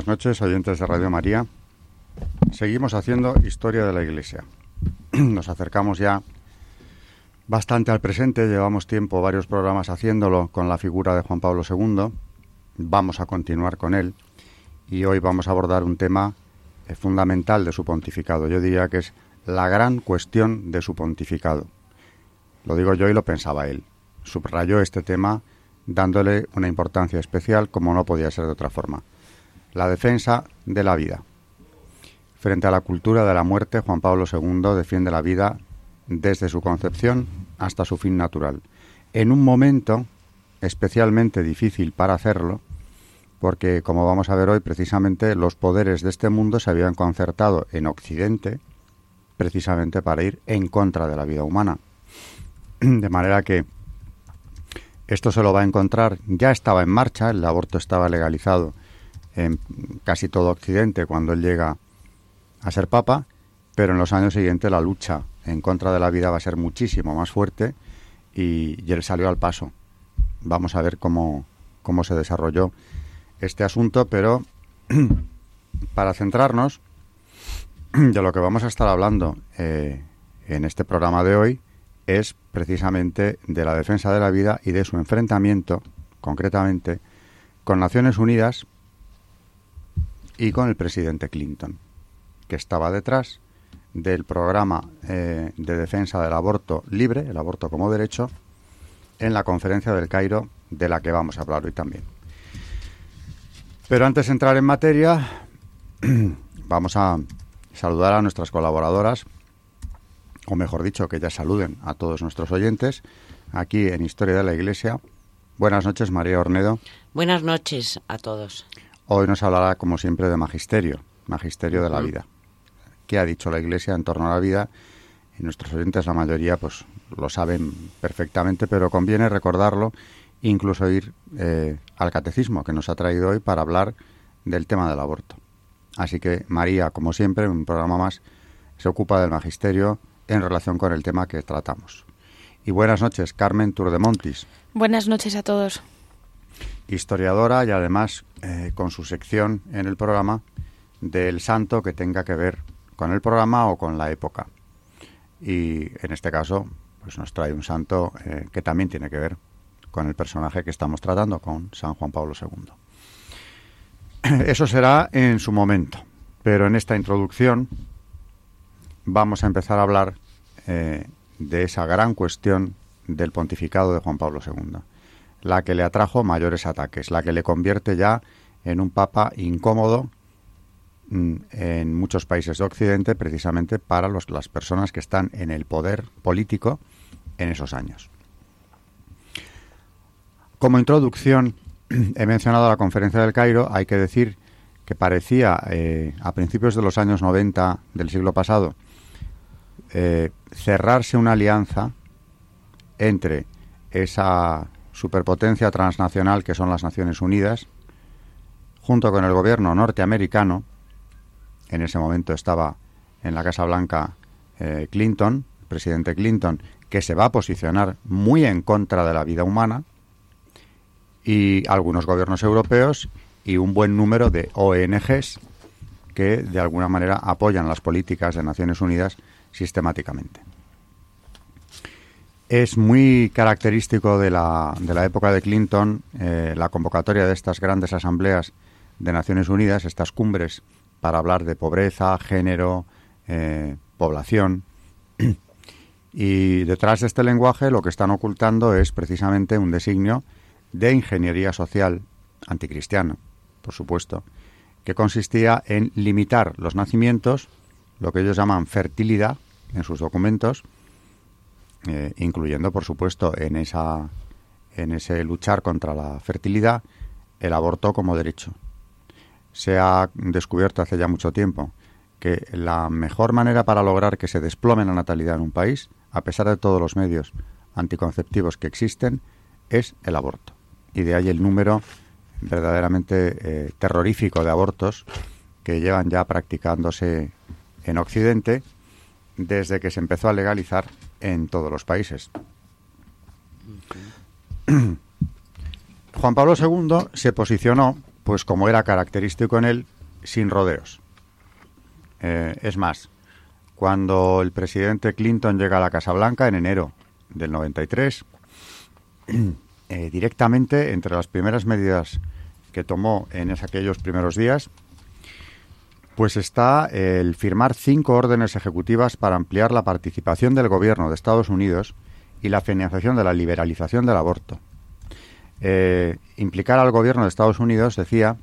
Buenas noches, oyentes de Radio María. Seguimos haciendo historia de la Iglesia. Nos acercamos ya bastante al presente, llevamos tiempo, varios programas haciéndolo con la figura de Juan Pablo II. Vamos a continuar con él y hoy vamos a abordar un tema eh, fundamental de su pontificado. Yo diría que es la gran cuestión de su pontificado. Lo digo yo y lo pensaba él. Subrayó este tema dándole una importancia especial como no podía ser de otra forma la defensa de la vida. Frente a la cultura de la muerte, Juan Pablo II defiende la vida desde su concepción hasta su fin natural. En un momento especialmente difícil para hacerlo, porque como vamos a ver hoy, precisamente los poderes de este mundo se habían concertado en Occidente precisamente para ir en contra de la vida humana. De manera que esto se lo va a encontrar, ya estaba en marcha, el aborto estaba legalizado en casi todo Occidente cuando él llega a ser papa, pero en los años siguientes la lucha en contra de la vida va a ser muchísimo más fuerte y, él salió al paso. Vamos a ver cómo, cómo se desarrolló este asunto, pero para centrarnos de lo que vamos a estar hablando eh, en este programa de hoy es precisamente de la defensa de la vida y de su enfrentamiento, concretamente, con Naciones Unidas y con el presidente Clinton, que estaba detrás del programa eh, de defensa del aborto libre, el aborto como derecho, en la conferencia del Cairo, de la que vamos a hablar hoy también. Pero antes de entrar en materia, vamos a saludar a nuestras colaboradoras, o mejor dicho, que ya saluden a todos nuestros oyentes, aquí en Historia de la Iglesia. Buenas noches, María Ornedo. Buenas noches a todos. Hoy nos hablará, como siempre, de magisterio, magisterio de la vida. ¿Qué ha dicho la Iglesia en torno a la vida? Y nuestros oyentes, la mayoría, pues lo saben perfectamente, pero conviene recordarlo, incluso ir eh, al catecismo que nos ha traído hoy para hablar del tema del aborto. Así que María, como siempre, en un programa más, se ocupa del magisterio en relación con el tema que tratamos. Y buenas noches, Carmen Turdemontis. Buenas noches a todos historiadora y además eh, con su sección en el programa del santo que tenga que ver con el programa o con la época. Y en este caso, pues nos trae un santo eh, que también tiene que ver con el personaje que estamos tratando, con San Juan Pablo II. Eso será en su momento, pero en esta introducción vamos a empezar a hablar eh, de esa gran cuestión del pontificado de Juan Pablo II la que le atrajo mayores ataques, la que le convierte ya en un papa incómodo mm, en muchos países de Occidente, precisamente para las personas que están en el poder político en esos años. Como introducción, he mencionado la conferencia del Cairo, hay que decir que parecía eh, a principios de los años 90 del siglo pasado eh, cerrarse una alianza entre esa superpotencia transnacional que son las Naciones Unidas, junto con el gobierno norteamericano, en ese momento estaba en la Casa Blanca eh, Clinton, presidente Clinton, que se va a posicionar muy en contra de la vida humana, y algunos gobiernos europeos y un buen número de ONGs que de alguna manera apoyan las políticas de Naciones Unidas sistemáticamente. Es muy característico de la, de la época de Clinton eh, la convocatoria de estas grandes asambleas de Naciones Unidas, estas cumbres para hablar de pobreza, género, eh, población. y detrás de este lenguaje lo que están ocultando es precisamente un designio de ingeniería social anticristiano, por supuesto, que consistía en limitar los nacimientos, lo que ellos llaman fertilidad en sus documentos, eh, incluyendo, por supuesto, en, esa, en ese luchar contra la fertilidad, el aborto como derecho. Se ha descubierto hace ya mucho tiempo que la mejor manera para lograr que se desplome la natalidad en un país, a pesar de todos los medios anticonceptivos que existen, es el aborto. Y de ahí el número verdaderamente eh, terrorífico de abortos que llevan ya practicándose en Occidente desde que se empezó a legalizar en todos los países. Juan Pablo II se posicionó, pues como era característico en él, sin rodeos. Eh, es más, cuando el presidente Clinton llega a la Casa Blanca en enero del 93, eh, directamente entre las primeras medidas que tomó en aquellos primeros días, pues está el firmar cinco órdenes ejecutivas para ampliar la participación del gobierno de Estados Unidos y la financiación de la liberalización del aborto. Eh, implicar al gobierno de Estados Unidos, decía,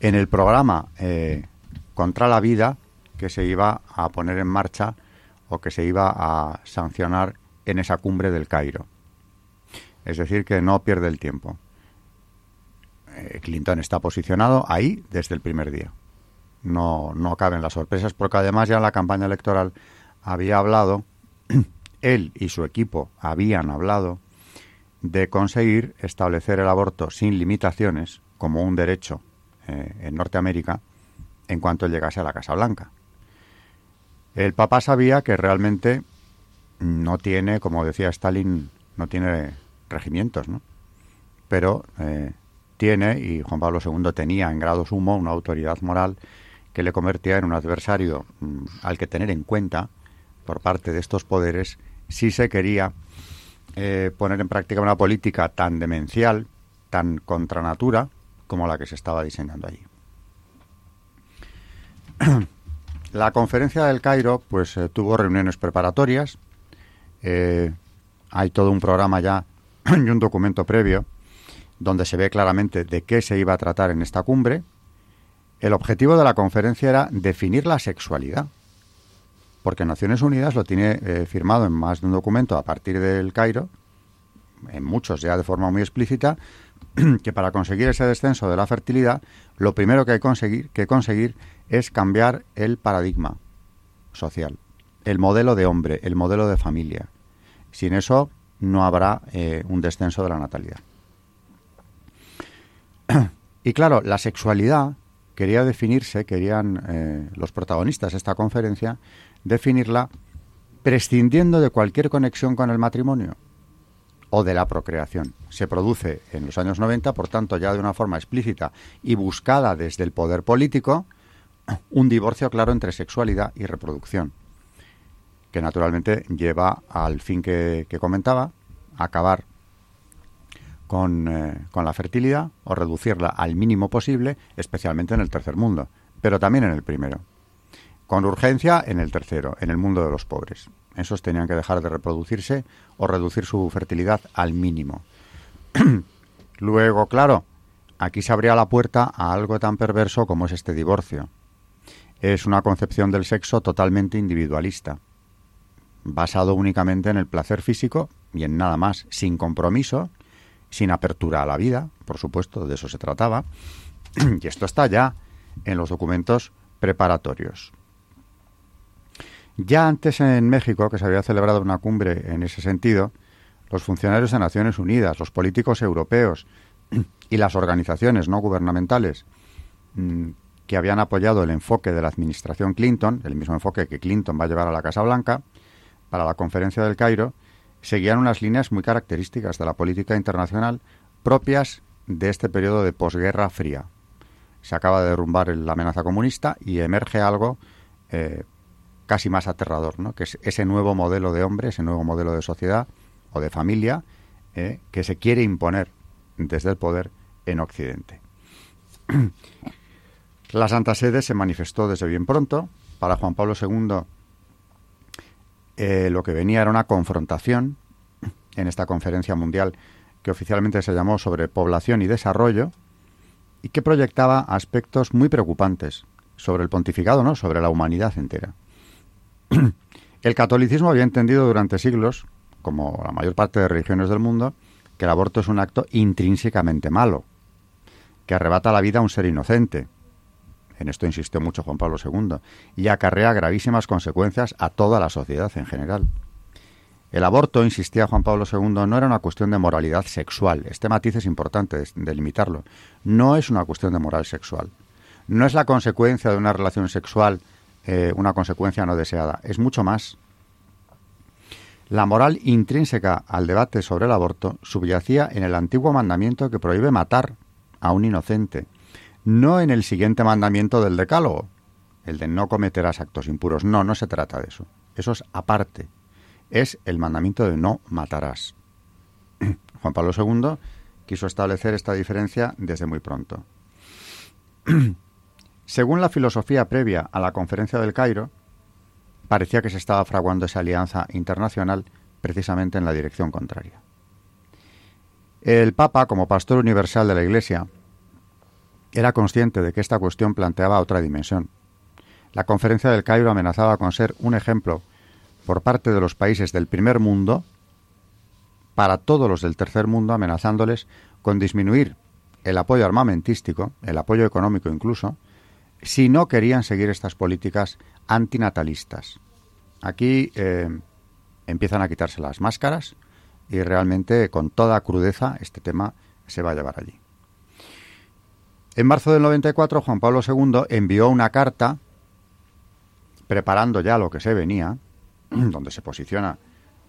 en el programa eh, contra la vida que se iba a poner en marcha o que se iba a sancionar en esa cumbre del Cairo. Es decir, que no pierde el tiempo. Eh, Clinton está posicionado ahí desde el primer día. No, no caben las sorpresas porque además ya en la campaña electoral había hablado, él y su equipo habían hablado de conseguir establecer el aborto sin limitaciones como un derecho eh, en Norteamérica en cuanto llegase a la Casa Blanca. El Papa sabía que realmente no tiene, como decía Stalin, no tiene regimientos, ¿no? Pero eh, tiene, y Juan Pablo II tenía en grado sumo, una autoridad moral que le convertía en un adversario mm, al que tener en cuenta por parte de estos poderes si se quería eh, poner en práctica una política tan demencial, tan contra natura, como la que se estaba diseñando allí. La conferencia del Cairo pues eh, tuvo reuniones preparatorias, eh, hay todo un programa ya y un documento previo donde se ve claramente de qué se iba a tratar en esta cumbre. El objetivo de la conferencia era definir la sexualidad, porque Naciones Unidas lo tiene eh, firmado en más de un documento a partir del Cairo, en muchos ya de forma muy explícita, que para conseguir ese descenso de la fertilidad, lo primero que hay conseguir, que conseguir es cambiar el paradigma social, el modelo de hombre, el modelo de familia. Sin eso no habrá eh, un descenso de la natalidad. y claro, la sexualidad quería definirse, querían eh, los protagonistas de esta conferencia, definirla prescindiendo de cualquier conexión con el matrimonio o de la procreación. Se produce en los años 90, por tanto, ya de una forma explícita y buscada desde el poder político, un divorcio claro entre sexualidad y reproducción, que naturalmente lleva al fin que, comentaba, acabar con, eh, con la fertilidad o reducirla al mínimo posible, especialmente en el tercer mundo, pero también en el primero con urgencia en el tercero, en el mundo de los pobres. Esos tenían que dejar de reproducirse o reducir su fertilidad al mínimo. Luego, claro, aquí se abría la puerta a algo tan perverso como es este divorcio. Es una concepción del sexo totalmente individualista, basado únicamente en el placer físico y en nada más, sin compromiso, sin apertura a la vida, por supuesto, de eso se trataba. y esto está ya en los documentos preparatorios. Ya antes en México, que se había celebrado una cumbre en ese sentido, los funcionarios de Naciones Unidas, los políticos europeos y las organizaciones no gubernamentales mm, que habían apoyado el enfoque de la administración Clinton, el mismo enfoque que Clinton va a llevar a la Casa Blanca, para la conferencia del Cairo, seguían unas líneas muy características de la política internacional propias de este periodo de posguerra fría. Se acaba de derrumbar la amenaza comunista y emerge algo eh, casi más aterrador, ¿no? que es ese nuevo modelo de hombre, ese nuevo modelo de sociedad o de familia eh, que se quiere imponer desde el poder en Occidente. La Santa Sede se manifestó desde bien pronto. Para Juan Pablo II eh, lo que venía era una confrontación en esta conferencia mundial que oficialmente se llamó sobre población y desarrollo y que proyectaba aspectos muy preocupantes sobre el pontificado, ¿no? sobre la humanidad entera. el catolicismo había entendido durante siglos, como la mayor parte de religiones del mundo, que el aborto es un acto intrínsecamente malo, que arrebata la vida a un ser inocente. En esto insistió mucho Juan Pablo II, y acarrea gravísimas consecuencias a toda la sociedad en general. El aborto, insistía Juan Pablo II, no era una cuestión de moralidad sexual. Este matiz es importante delimitarlo. No es una cuestión de moral sexual. No es la consecuencia de una relación sexual eh, una consecuencia no deseada. Es mucho más. La moral intrínseca al debate sobre el aborto subyacía en el antiguo mandamiento que prohíbe matar a un inocente, no en el siguiente mandamiento del decálogo, el de no cometerás actos impuros. No, no se trata de eso. Eso es aparte. Es el mandamiento de no matarás. Juan Pablo II quiso establecer esta diferencia desde muy pronto. Según la filosofía previa a la conferencia del Cairo, parecía que se estaba fraguando esa alianza internacional precisamente en la dirección contraria. El Papa, como pastor universal de la Iglesia, era consciente de que esta cuestión planteaba otra dimensión. La conferencia del Cairo amenazaba con ser un ejemplo por parte de los países del primer mundo para todos los del tercer mundo, amenazándoles con disminuir el apoyo armamentístico, el apoyo económico incluso, si no querían seguir estas políticas antinatalistas. Aquí eh, empiezan a quitarse las máscaras y realmente con toda crudeza este tema se va a llevar allí. En marzo del 94 Juan Pablo II envió una carta preparando ya lo que se venía, donde se posiciona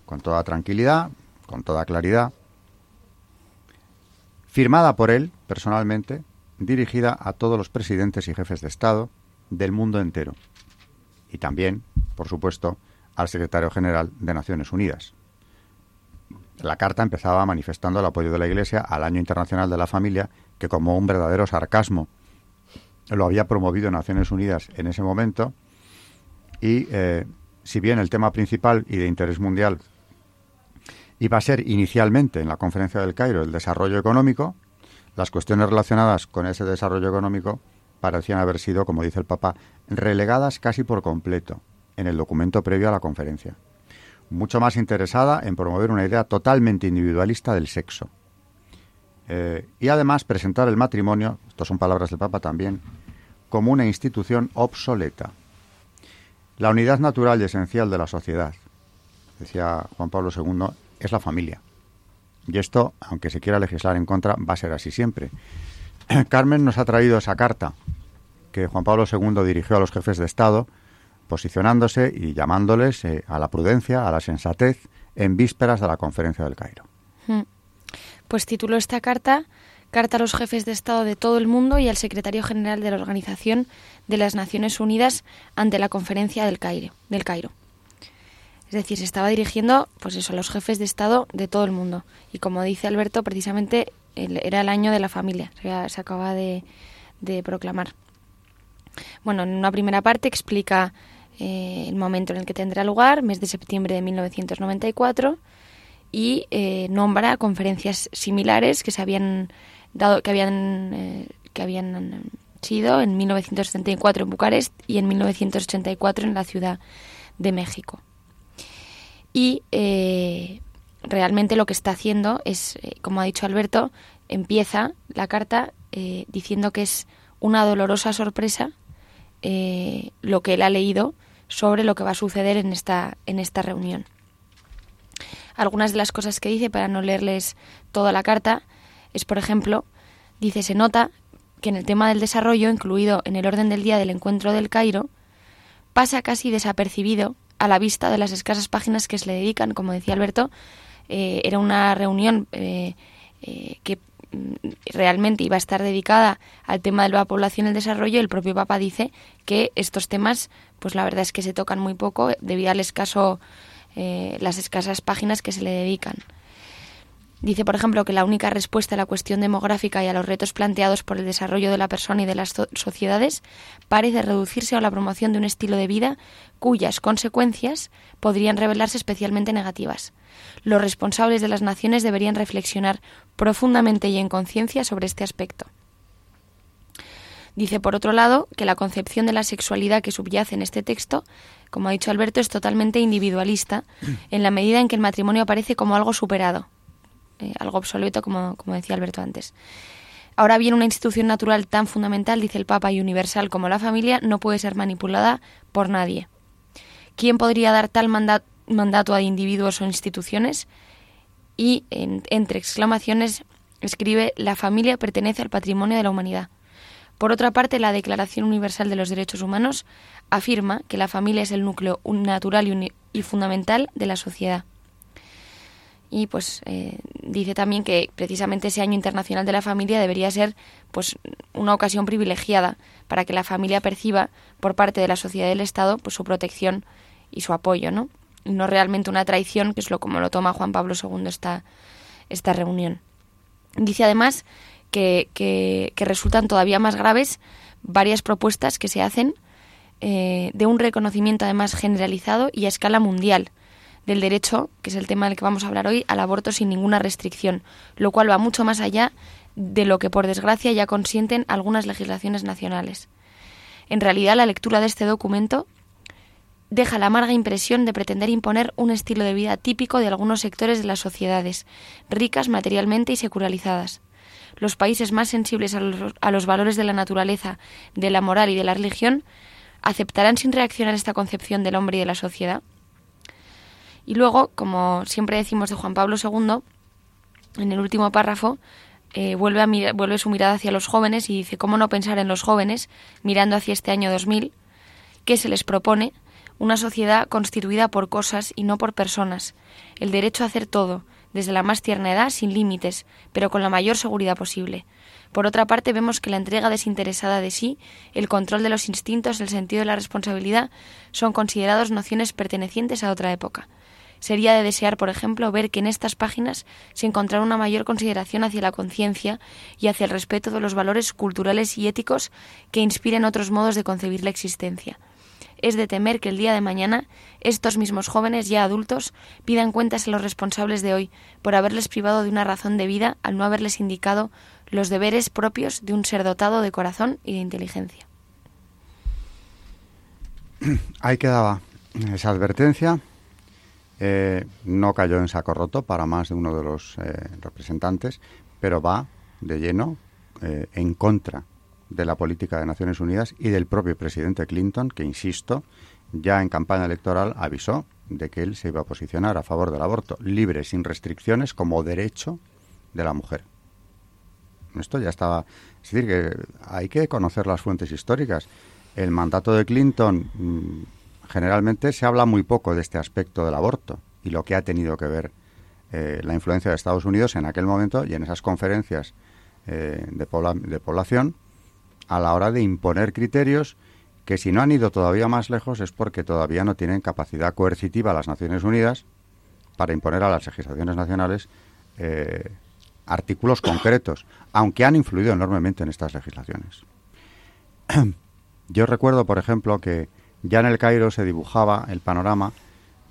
con toda tranquilidad, con toda claridad, firmada por él personalmente, dirigida a todos los presidentes y jefes de Estado del mundo entero. Y también, por supuesto, al secretario general de Naciones Unidas. La carta empezaba manifestando el apoyo de la Iglesia al Año Internacional de la Familia, que como un verdadero sarcasmo lo había promovido Naciones Unidas en ese momento. Y eh, si bien el tema principal y de interés mundial iba a ser inicialmente en la conferencia del Cairo el desarrollo económico, las cuestiones relacionadas con ese desarrollo económico parecían haber sido, como dice el Papa, relegadas casi por completo en el documento previo a la conferencia. Mucho más interesada en promover una idea totalmente individualista del sexo. Eh, y además presentar el matrimonio, estas son palabras del Papa también, como una institución obsoleta. La unidad natural y esencial de la sociedad, decía Juan Pablo II, es la familia. Y esto, aunque se quiera legislar en contra, va a ser así siempre. Carmen nos ha traído esa carta que Juan Pablo II dirigió a los jefes de Estado, posicionándose y llamándoles eh, a la prudencia, a la sensatez, en vísperas de la conferencia del Cairo. Pues tituló esta carta Carta a los jefes de Estado de todo el mundo y al secretario general de la Organización de las Naciones Unidas ante la conferencia del Cairo. Del Cairo. Es decir, se estaba dirigiendo pues eso, a los jefes de Estado de todo el mundo. Y como dice Alberto, precisamente era el año de la familia, se, acaba de, proclamar. Bueno, en una primera parte explica eh, el momento en el que tendrá lugar, mes de septiembre de 1994, y eh, nombra conferencias similares que se habían dado, que habían, eh, que habían sido en 1974 en Bucarest y en 1984 en la Ciudad de México. Y eh, realmente lo que está haciendo es, eh, como ha dicho Alberto, empieza la carta eh, diciendo que es una dolorosa sorpresa lo que él ha leído sobre lo que va a suceder en esta, en esta reunión. Algunas de las cosas que dice, para no leerles toda la carta, es, por ejemplo, dice, se nota que en el tema del desarrollo, incluido en el orden del día del encuentro del Cairo, pasa casi desapercibido a la vista de las escasas páginas que se le dedican, como decía Alberto, eh, era una reunión eh, eh, que mm, realmente iba a estar dedicada al tema de la población y el desarrollo, el propio Papa dice que estos temas, pues la verdad es que se tocan muy poco debido al escaso, las escasas páginas que se le dedican. Dice, por ejemplo, que la única respuesta a la cuestión demográfica y a los retos planteados por el desarrollo de la persona y de las sociedades parece reducirse a la promoción de un estilo de vida cuyas consecuencias podrían revelarse especialmente negativas. Los responsables de las naciones deberían reflexionar profundamente y en conciencia sobre este aspecto. Dice, por otro lado, que la concepción de la sexualidad que subyace en este texto, como ha dicho Alberto, es totalmente individualista, en la medida en que el matrimonio aparece como algo superado, eh, algo obsoleto, como, como decía Alberto antes. Ahora bien, una institución natural tan fundamental, dice el Papa, y universal como la familia, no puede ser manipulada por nadie. ¿Quién podría dar tal mandato a individuos o instituciones? Y entre exclamaciones escribe, la familia pertenece al patrimonio de la humanidad. Por otra parte, la Declaración Universal de los Derechos Humanos afirma que la familia es el núcleo natural y fundamental de la sociedad y pues eh, dice también que precisamente ese año internacional de la familia debería ser pues una ocasión privilegiada para que la familia perciba por parte de la sociedad y del Estado pues su protección y su apoyo, ¿no? Y no realmente una traición, que es lo como lo toma Juan Pablo II esta, esta reunión. Dice además que, resultan todavía más graves varias propuestas que se hacen eh, de un reconocimiento además generalizado y a escala mundial del derecho, que es el tema del que vamos a hablar hoy, al aborto sin ninguna restricción, lo cual va mucho más allá de lo que por desgracia ya consienten algunas legislaciones nacionales. En realidad, la lectura de este documento deja la amarga impresión de pretender imponer un estilo de vida típico de algunos sectores de las sociedades, ricas materialmente y secularizadas. Los países más sensibles a los, a los valores de la naturaleza, de la moral y de la religión, ¿aceptarán sin reaccionar esta concepción del hombre y de la sociedad? Y luego, como siempre decimos de Juan Pablo II, en el último párrafo, eh, vuelve, a vuelve su mirada hacia los jóvenes y dice, ¿cómo no pensar en los jóvenes, mirando hacia este año 2000, que se les propone una sociedad constituida por cosas y no por personas, el derecho a hacer todo, desde la más tierna edad, sin límites, pero con la mayor seguridad posible. Por otra parte, vemos que la entrega desinteresada de sí, el control de los instintos, el sentido de la responsabilidad, son considerados nociones pertenecientes a otra época. Sería de desear, por ejemplo, ver que en estas páginas se encontrara una mayor consideración hacia la conciencia y hacia el respeto de los valores culturales y éticos que inspiren otros modos de concebir la existencia. Es de temer que el día de mañana estos mismos jóvenes ya adultos pidan cuentas a los responsables de hoy por haberles privado de una razón de vida al no haberles indicado los deberes propios de un ser dotado de corazón y de inteligencia. Ahí quedaba esa advertencia eh, no cayó en saco roto para más de uno de los eh, representantes, pero va de lleno eh, en contra de la política de Naciones Unidas y del propio presidente Clinton, que, insisto, ya en campaña electoral avisó de que él se iba a posicionar a favor del aborto libre, sin restricciones, como derecho de la mujer. Esto ya estaba. Es decir, que hay que conocer las fuentes históricas. El mandato de Clinton mm, generalmente se habla muy poco de este aspecto del aborto y lo que ha tenido que ver eh, la influencia de Estados Unidos en aquel momento y en esas conferencias eh, de, de población a la hora de imponer criterios que si no han ido todavía más lejos es porque todavía no tienen capacidad coercitiva las Naciones Unidas para imponer a las legislaciones nacionales eh, artículos concretos, aunque han influido enormemente en estas legislaciones. Yo recuerdo, por ejemplo, que ya en el Cairo se dibujaba el panorama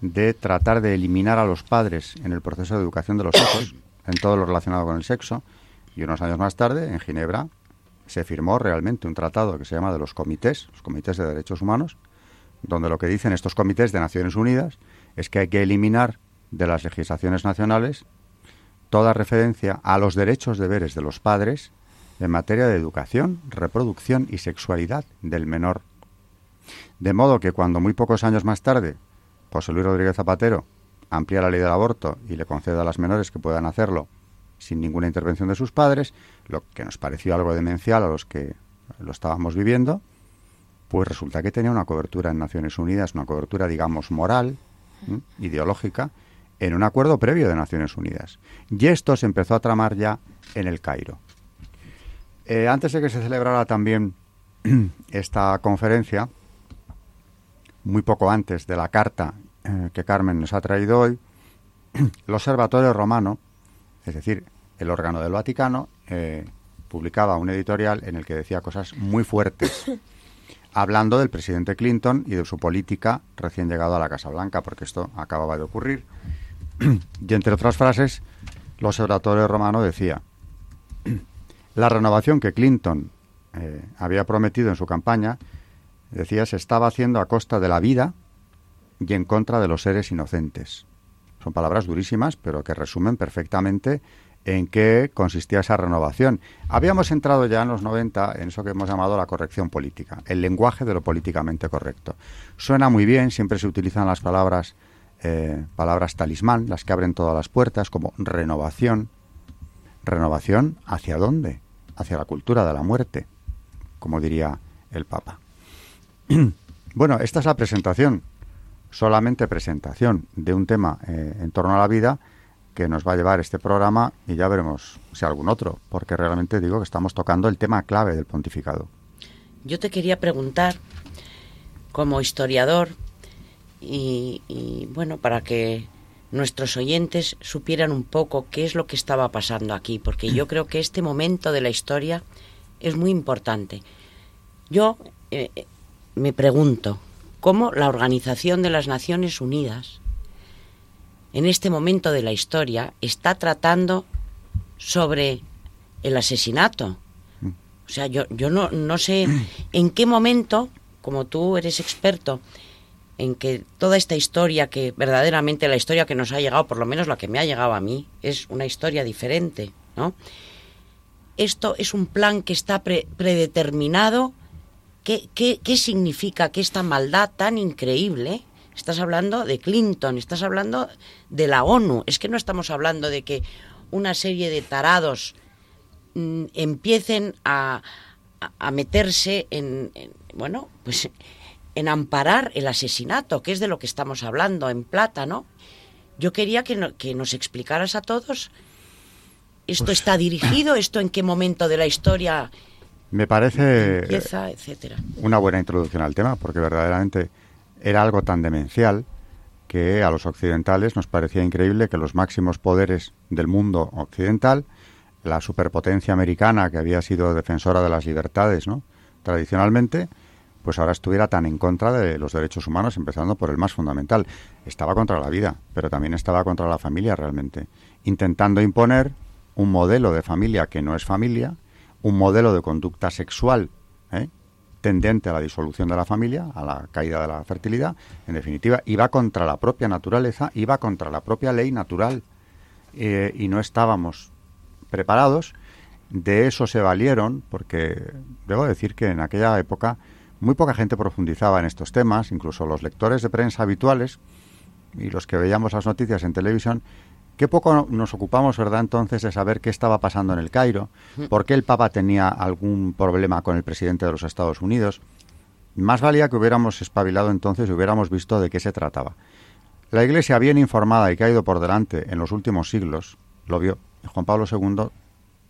de tratar de eliminar a los padres en el proceso de educación de los hijos, en todo lo relacionado con el sexo, y unos años más tarde, en Ginebra, se firmó realmente un tratado que se llama de los comités, los comités de derechos humanos, donde lo que dicen estos comités de Naciones Unidas es que hay que eliminar de las legislaciones nacionales toda referencia a los derechos deberes de los padres en materia de educación, reproducción y sexualidad del menor. De modo que cuando muy pocos años más tarde José Luis Rodríguez Zapatero amplía la ley del aborto y le concede a las menores que puedan hacerlo sin ninguna intervención de sus padres, lo que nos pareció algo demencial a los que lo estábamos viviendo, pues resulta que tenía una cobertura en Naciones Unidas, una cobertura, digamos, moral, ideológica, en un acuerdo previo de Naciones Unidas. Y esto se empezó a tramar ya en el Cairo. Eh, antes de que se celebrara también esta conferencia, muy poco antes de la carta eh, que Carmen nos ha traído hoy, el Observatorio Romano, es decir, el órgano del Vaticano, eh, publicaba un editorial en el que decía cosas muy fuertes, hablando del presidente Clinton y de su política recién llegado a la Casa Blanca, porque esto acababa de ocurrir. y entre otras frases, el Observatorio Romano decía, la renovación que Clinton eh, había prometido en su campaña, decía, se estaba haciendo a costa de la vida y en contra de los seres inocentes. Son palabras durísimas, pero que resumen perfectamente en qué consistía esa renovación. Habíamos entrado ya en los 90 en eso que hemos llamado la corrección política, el lenguaje de lo políticamente correcto. Suena muy bien, siempre se utilizan las palabras, eh, palabras talismán, las que abren todas las puertas, como renovación. ¿Renovación hacia dónde? Hacia la cultura de la muerte, como diría el Papa. bueno, esta es la presentación, solamente presentación de un tema eh, en torno a la vida que nos va a llevar este programa y ya veremos si algún otro, porque realmente digo que estamos tocando el tema clave del pontificado. Yo te quería preguntar, como historiador, y, bueno, para que nuestros oyentes supieran un poco qué es lo que estaba pasando aquí, porque yo creo que este momento de la historia es muy importante. Yo eh, me pregunto, ¿cómo la Organización de las Naciones Unidas en este momento de la historia está tratando sobre el asesinato. O sea, yo, yo no, no sé en qué momento, como tú eres experto, en que toda esta historia, que verdaderamente la historia que nos ha llegado, por lo menos la que me ha llegado a mí, es una historia diferente, ¿no? Esto es un plan que está predeterminado. ¿Qué, qué, qué significa que esta maldad tan increíble Estás hablando de Clinton, estás hablando de la ONU. Es que no estamos hablando de que una serie de tarados mm, empiecen a, meterse en, bueno, pues en amparar el asesinato, que es de lo que estamos hablando, en plata, ¿no? Yo quería que, que nos explicaras a todos, ¿esto pues está dirigido? ¿Esto en qué momento de la historia me parece etcétera? Una buena introducción al tema, porque verdaderamente era algo tan demencial que a los occidentales nos parecía increíble que los máximos poderes del mundo occidental, la superpotencia americana que había sido defensora de las libertades, ¿no? tradicionalmente, pues ahora estuviera tan en contra de los derechos humanos, empezando por el más fundamental. Estaba contra la vida, pero también estaba contra la familia realmente, intentando imponer un modelo de familia que no es familia, un modelo de conducta sexual ¿eh? tendente a la disolución de la familia, a la caída de la fertilidad, en definitiva, iba contra la propia naturaleza, iba contra la propia ley natural eh, y no estábamos preparados. De eso se valieron, porque debo decir que en aquella época muy poca gente profundizaba en estos temas, incluso los lectores de prensa habituales y los que veíamos las noticias en televisión Qué poco nos ocupamos, ¿verdad?, entonces de saber qué estaba pasando en el Cairo, por qué el Papa tenía algún problema con el presidente de los Estados Unidos. Más valía que hubiéramos espabilado entonces y hubiéramos visto de qué se trataba. La Iglesia, bien informada y que ha ido por delante en los últimos siglos, lo vio. Juan Pablo II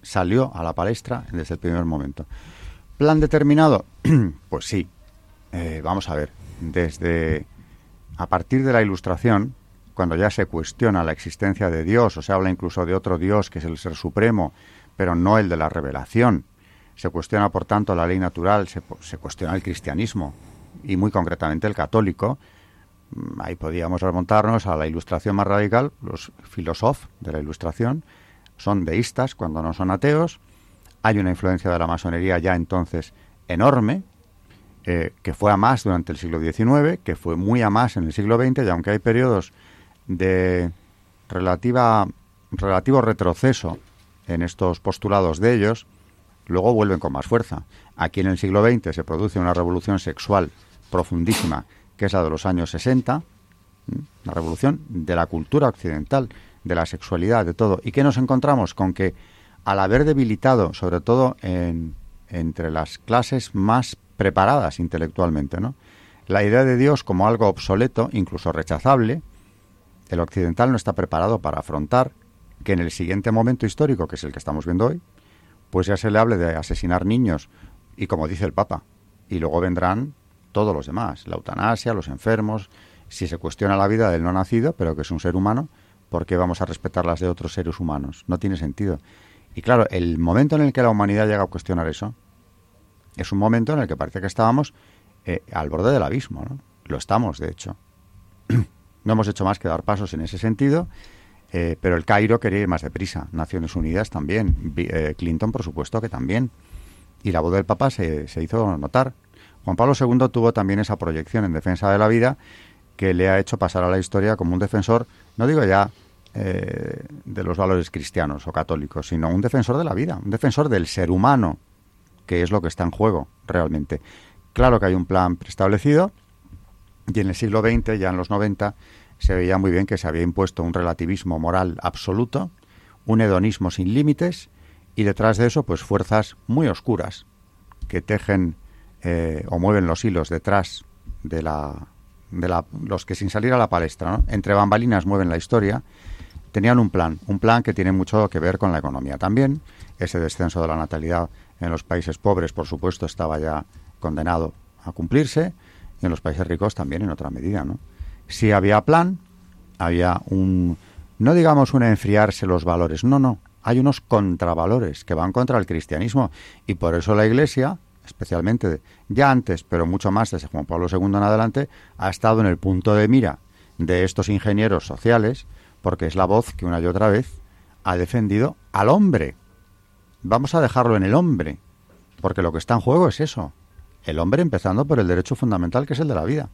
salió a la palestra desde el primer momento. ¿Plan determinado? pues sí. Eh, vamos a ver. Desde a partir de la Ilustración, cuando ya se cuestiona la existencia de Dios, o se habla incluso de otro Dios que es el Ser Supremo, pero no el de la revelación. Se cuestiona, por tanto, la ley natural, se, cuestiona el cristianismo y muy concretamente el católico. Mm, ahí podíamos remontarnos a la ilustración más radical. Los filósofos de la ilustración son deístas cuando no son ateos. Hay una influencia de la masonería ya entonces enorme, eh, que fue a más durante el siglo XIX, que fue muy a más en el siglo XX, y aunque hay periodos de relativa, relativo retroceso en estos postulados de ellos, luego vuelven con más fuerza. Aquí en el siglo XX se produce una revolución sexual profundísima, que es la de los años 60, la revolución de la cultura occidental, de la sexualidad, de todo. ¿Y qué nos encontramos? Con que al haber debilitado, sobre todo en, entre las clases más preparadas intelectualmente, ¿no? la idea de Dios como algo obsoleto, incluso rechazable, el occidental no está preparado para afrontar que en el siguiente momento histórico, que es el que estamos viendo hoy, pues ya se le hable de asesinar niños, y como dice el Papa, y luego vendrán todos los demás, la eutanasia, los enfermos, si se cuestiona la vida del no nacido, pero que es un ser humano, ¿por qué vamos a respetar las de otros seres humanos? No tiene sentido. Y claro, el momento en el que la humanidad llega a cuestionar eso, es un momento en el que parece que estábamos eh, al borde del abismo, ¿no? Lo estamos, de hecho. No hemos hecho más que dar pasos en ese sentido, eh, pero el Cairo quería ir más deprisa, Naciones Unidas también, eh, Clinton por supuesto que también. y la voz del Papa se, se hizo notar. Juan Pablo II tuvo también esa proyección en defensa de la vida que le ha hecho pasar a la historia como un defensor, no digo ya eh, de los valores cristianos o católicos, sino un defensor de la vida, un defensor del ser humano, que es lo que está en juego realmente. Claro que hay un plan preestablecido y en el siglo XX, ya en los 90, se veía muy bien que se había impuesto un relativismo moral absoluto, un hedonismo sin límites y detrás de eso pues fuerzas muy oscuras que tejen eh, o mueven los hilos detrás de la de la, los que sin salir a la palestra, entre bambalinas mueven la historia, tenían un plan, un plan que tiene mucho que ver con la economía también. Ese descenso de la natalidad en los países pobres, por supuesto, estaba ya condenado a cumplirse en los países ricos también en otra medida, ¿no? Si había plan, había un no digamos un enfriarse los valores, no, no, hay unos contravalores que van contra el cristianismo y por eso la Iglesia especialmente ya antes, pero mucho más desde Juan Pablo II en adelante, ha estado en el punto de mira de estos ingenieros sociales, porque es la voz que una y otra vez ha defendido al hombre. Vamos a dejarlo en el hombre, porque lo que está en juego es eso, el hombre empezando por el derecho fundamental que es el de la vida.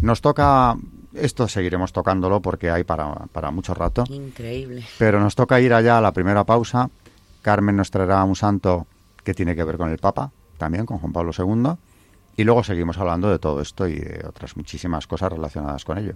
Nos toca, esto seguiremos tocándolo porque hay para, para mucho rato. Increíble. Pero nos toca ir allá a la primera pausa. Carmen nos traerá un santo que tiene que ver con el Papa, también con Juan Pablo II, y luego seguimos hablando de todo esto y de otras muchísimas cosas relacionadas con ello.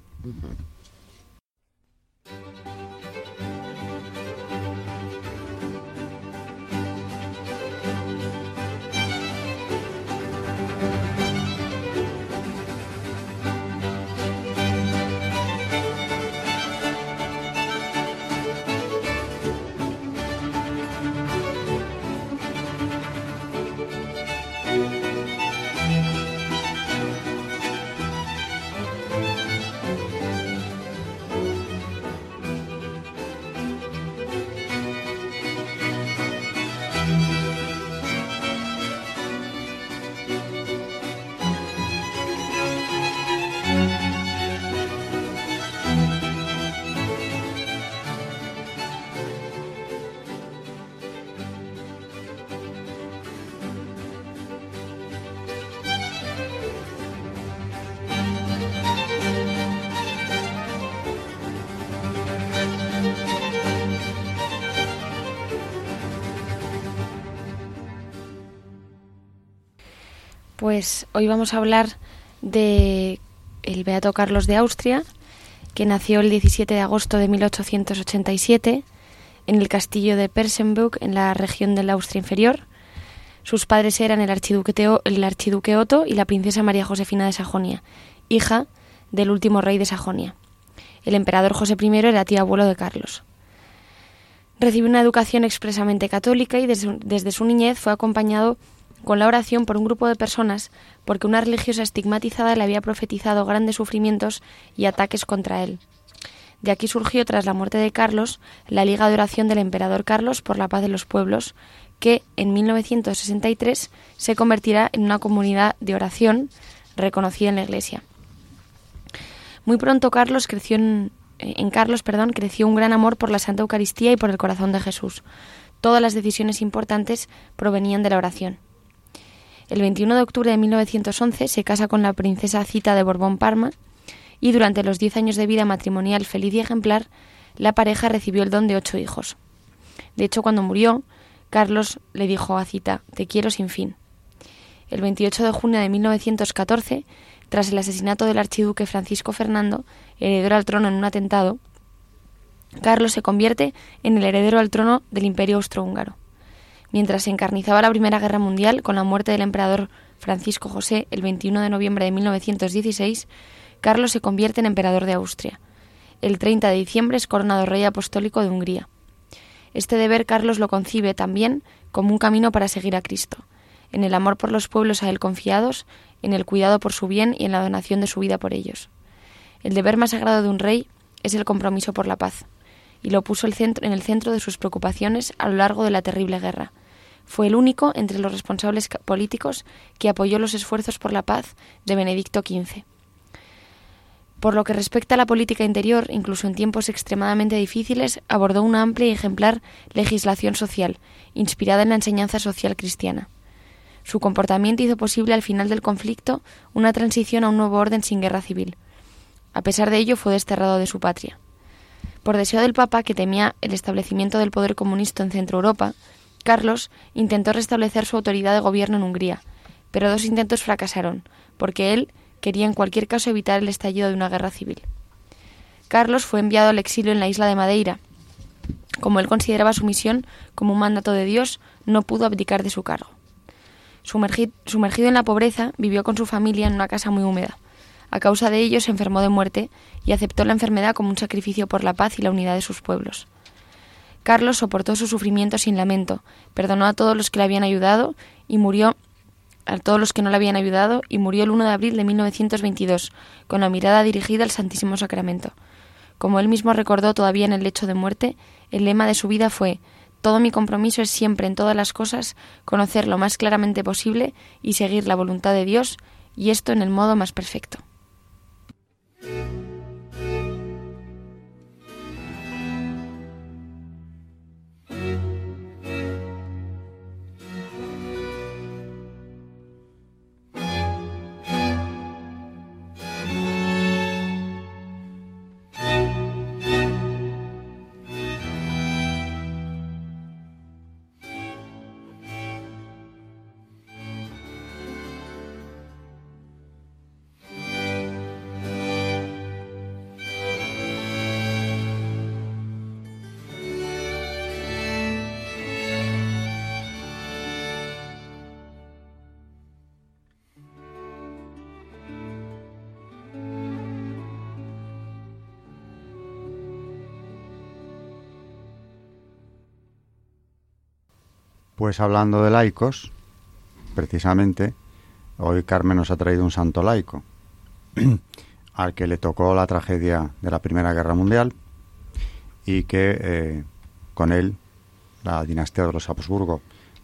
Pues hoy vamos a hablar de el Beato Carlos de Austria, que nació el 17 de agosto de 1887 en el castillo de Persenburg, en la región del Austria Inferior. Sus padres eran el archiduque, el archiduque Otto y la princesa María Josefina de Sajonia, hija del último rey de Sajonia. El emperador José I era tío abuelo de Carlos. Recibió una educación expresamente católica y desde su niñez fue acompañado con la oración por un grupo de personas porque una religiosa estigmatizada le había profetizado grandes sufrimientos y ataques contra él. De aquí surgió, tras la muerte de Carlos, la Liga de Oración del Emperador Carlos por la paz de los pueblos, que en 1963 se convertirá en una comunidad de oración reconocida en la Iglesia. Muy pronto Carlos creció en, en Carlos, perdón, creció un gran amor por la Santa Eucaristía y por el corazón de Jesús. Todas las decisiones importantes provenían de la oración. El 21 de octubre de 1911 se casa con la princesa Cita de Borbón-Parma y durante los diez años de vida matrimonial feliz y ejemplar, la pareja recibió el don de ocho hijos. De hecho, cuando murió, Carlos le dijo a Cita, te quiero sin fin. El 28 de junio de 1914, tras el asesinato del archiduque Francisco Fernando, heredero al trono en un atentado, Carlos se convierte en el heredero al trono del imperio austrohúngaro. Mientras se encarnizaba la Primera Guerra Mundial con la muerte del emperador Francisco José el 21 de noviembre de 1916, Carlos se convierte en emperador de Austria. El 30 de diciembre es coronado rey apostólico de Hungría. Este deber Carlos lo concibe también como un camino para seguir a Cristo, en el amor por los pueblos a él confiados, en el cuidado por su bien y en la donación de su vida por ellos. El deber más sagrado de un rey es el compromiso por la paz y lo puso en el centro de sus preocupaciones a lo largo de la terrible guerra. Fue el único entre los responsables políticos que apoyó los esfuerzos por la paz de Benedicto XV. Por lo que respecta a la política interior, incluso en tiempos extremadamente difíciles, abordó una amplia y ejemplar legislación social, inspirada en la enseñanza social cristiana. Su comportamiento hizo posible al final del conflicto una transición a un nuevo orden sin guerra civil. A pesar de ello, fue desterrado de su patria. Por deseo del Papa, que temía el establecimiento del poder comunista en Centro Europa, Carlos intentó restablecer su autoridad de gobierno en Hungría, pero dos intentos fracasaron, porque él quería en cualquier caso evitar el estallido de una guerra civil. Carlos fue enviado al exilio en la isla de Madeira. Como él consideraba su misión como un mandato de Dios, no pudo abdicar de su cargo. Sumergido en la pobreza, vivió con su familia en una casa muy húmeda. A causa de ello se enfermó de muerte y aceptó la enfermedad como un sacrificio por la paz y la unidad de sus pueblos. Carlos soportó su sufrimiento sin lamento, perdonó a todos los que le habían ayudado y murió a todos los que no le habían ayudado y murió el 1 de abril de 1922, con la mirada dirigida al Santísimo Sacramento. Como él mismo recordó todavía en el lecho de muerte, el lema de su vida fue Todo mi compromiso es siempre en todas las cosas conocer lo más claramente posible y seguir la voluntad de Dios, y esto en el modo más perfecto. Thank you. Pues hablando de laicos, precisamente, hoy Carmen nos ha traído un santo laico, al que le tocó la tragedia de la Primera Guerra Mundial y que eh, con él la dinastía de los Habsburgo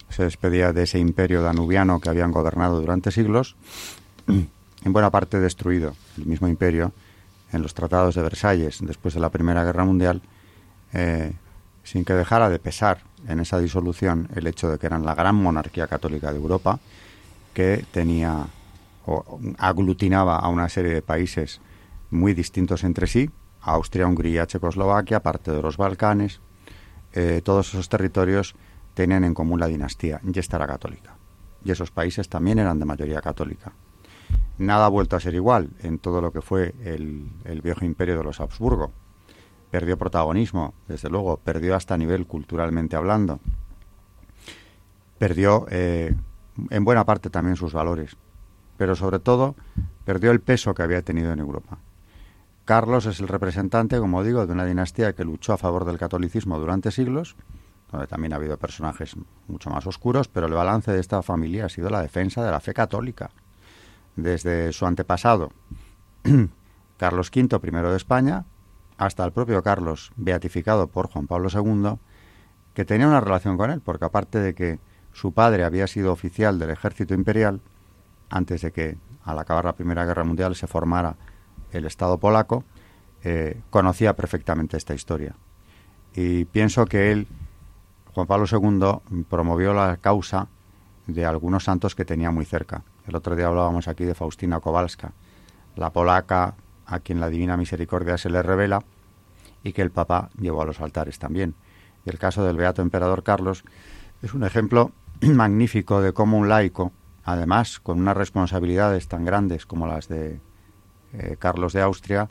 se despedía de ese imperio danubiano que habían gobernado durante siglos, en buena parte destruido el mismo imperio en los tratados de Versalles después de la Primera Guerra Mundial, eh, sin que dejara de pesar en esa disolución el hecho de que eran la gran monarquía católica de Europa, que tenía o aglutinaba a una serie de países muy distintos entre sí, Austria, Hungría, Checoslovaquia, parte de los Balcanes, eh, todos esos territorios tenían en común la dinastía, y esta era católica. Y esos países también eran de mayoría católica. Nada ha vuelto a ser igual en todo lo que fue el, el viejo imperio de los Habsburgo perdió protagonismo, desde luego, perdió hasta nivel culturalmente hablando, perdió eh, en buena parte también sus valores, pero sobre todo perdió el peso que había tenido en Europa. Carlos es el representante, como digo, de una dinastía que luchó a favor del catolicismo durante siglos, donde también ha habido personajes mucho más oscuros, pero el balance de esta familia ha sido la defensa de la fe católica. Desde su antepasado, Carlos V, primero de España, hasta el propio Carlos, beatificado por Juan Pablo II, que tenía una relación con él, porque aparte de que su padre había sido oficial del ejército imperial, antes de que al acabar la Primera Guerra Mundial se formara el Estado polaco, eh, conocía perfectamente esta historia. Y pienso que él, Juan Pablo II, promovió la causa de algunos santos que tenía muy cerca. El otro día hablábamos aquí de Faustina Kowalska, la polaca a quien la Divina Misericordia se le revela y que el Papa llevó a los altares también. Y el caso del Beato Emperador Carlos es un ejemplo magnífico de cómo un laico, además con unas responsabilidades tan grandes como las de eh, Carlos de Austria,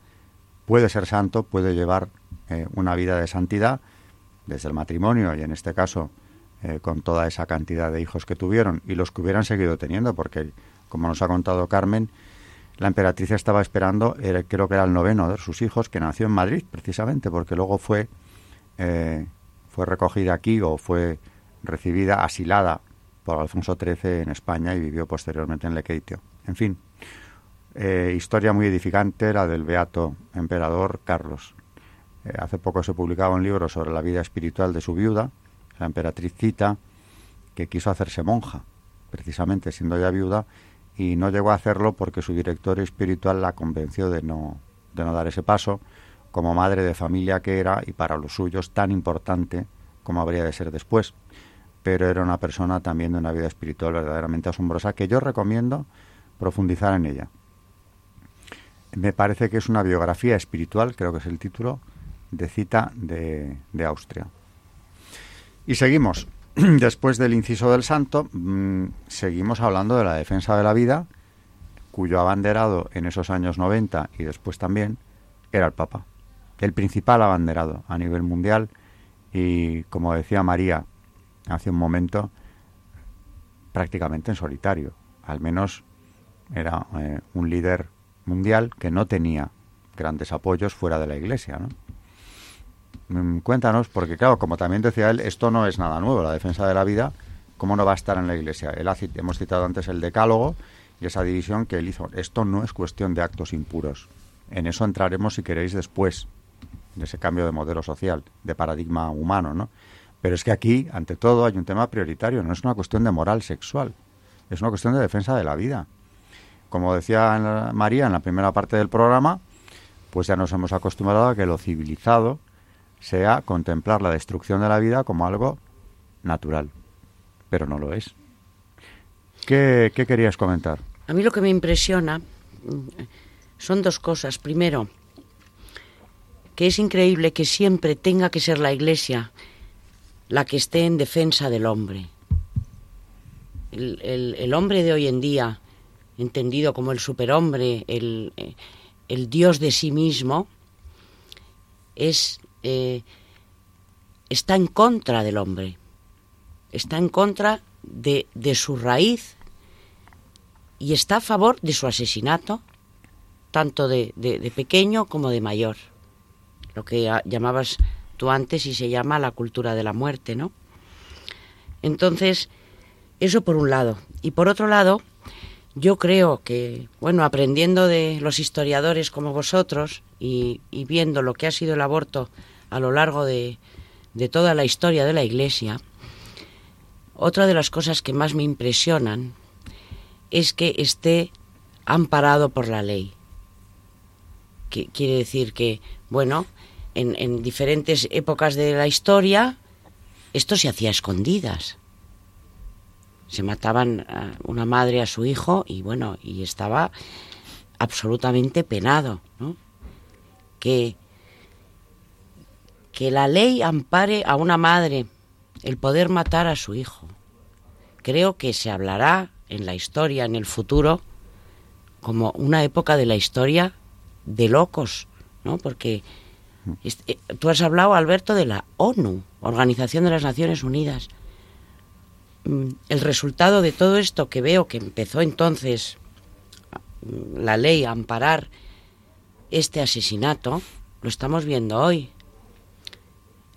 puede ser santo, puede llevar eh, una vida de santidad desde el matrimonio y en este caso eh, con toda esa cantidad de hijos que tuvieron y los que hubieran seguido teniendo, porque como nos ha contado Carmen, la emperatriz estaba esperando, creo que era el noveno de sus hijos, que nació en Madrid, precisamente, porque luego fue, eh, fue recogida aquí o fue recibida, asilada por Alfonso XIII en España y vivió posteriormente en Lequeitio. En fin, eh, historia muy edificante la del beato emperador Carlos. Eh, hace poco se publicaba un libro sobre la vida espiritual de su viuda, la emperatriz Cita, que quiso hacerse monja, precisamente siendo ya viuda, y no llegó a hacerlo porque su director espiritual la convenció de no, de no dar ese paso, como madre de familia que era y para los suyos tan importante como habría de ser después. Pero era una persona también de una vida espiritual verdaderamente asombrosa que yo recomiendo profundizar en ella. Me parece que es una biografía espiritual, creo que es el título, de cita de, de Austria. Y seguimos. Después del inciso del santo, mm, seguimos hablando de la defensa de la vida, cuyo abanderado en esos años 90 y después también era el Papa. El principal abanderado a nivel mundial y, como decía María hace un momento, prácticamente en solitario. Al menos era eh, un líder mundial que no tenía grandes apoyos fuera de la Iglesia. ¿no? Mm, cuéntanos, porque claro, como también decía él, esto no es nada nuevo, la defensa de la vida, ¿cómo no va a estar en la Iglesia? Él hemos citado antes el Decálogo y esa división que él hizo. Esto no es cuestión de actos impuros. En eso entraremos, si queréis, después de ese cambio de modelo social, de paradigma humano, ¿no? Pero es que aquí, ante todo, hay un tema prioritario, no es una cuestión de moral sexual, es una cuestión de defensa de la vida. Como decía María en la primera parte del programa, pues ya nos hemos acostumbrado a que lo civilizado sea contemplar la destrucción de la vida como algo natural, pero no lo es. ¿Qué, querías comentar? A mí lo que me impresiona mm, son dos cosas. Primero, que es increíble que siempre tenga que ser la Iglesia la que esté en defensa del hombre. El, hombre de hoy en día, entendido como el superhombre, el, el Dios de sí mismo, es eh, está en contra del hombre, está en contra de, su raíz y está a favor de su asesinato, tanto de, pequeño como de mayor. Lo que llamabas tú antes y se llama la cultura de la muerte, ¿no? Entonces, eso por un lado. Y por otro lado, yo creo que, bueno, aprendiendo de los historiadores como vosotros y, y viendo lo que ha sido el aborto a lo largo de, toda la historia de la Iglesia, otra de las cosas que más me impresionan es que esté amparado por la ley. Que quiere decir que, bueno, en, en, diferentes épocas de la historia esto se hacía a escondidas. Se mataban una madre a su hijo y bueno, y estaba absolutamente penado, ¿no? Que que la ley ampare a una madre el poder matar a su hijo. Creo que se hablará en la historia, en el futuro, como una época de la historia de locos, ¿no? Porque eh, tú has hablado, Alberto, de la ONU, Organización de las Naciones Unidas. Mm, el resultado de todo esto que veo que empezó entonces mm, la ley a amparar este asesinato, lo estamos viendo hoy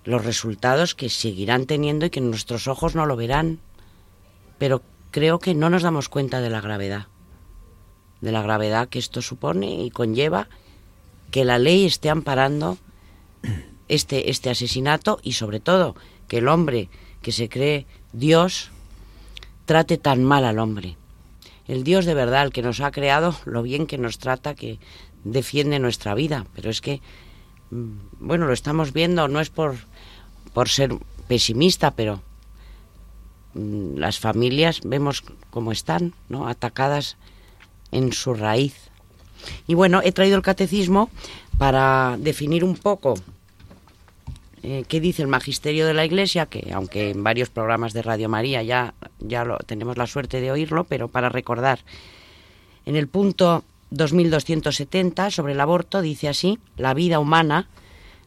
los resultados que seguirán teniendo y que nuestros ojos no lo verán. Pero creo que no nos damos cuenta de la gravedad, de la gravedad que esto supone y conlleva que la ley esté amparando este, este asesinato y sobre todo que el hombre que se cree Dios trate tan mal al hombre. El Dios de verdad, el que nos ha creado, lo bien que nos trata, que defiende nuestra vida. Pero es que, mm, bueno, lo estamos viendo, no es por por ser pesimista, pero mm, las familias vemos cómo están, ¿no? Atacadas en su raíz. Y bueno, he traído el catecismo para definir un poco eh, qué dice el magisterio de la Iglesia, que aunque en varios programas de Radio María ya, ya lo, tenemos la suerte de oírlo, pero para recordar, en el punto 2270 sobre el aborto dice así, la vida humana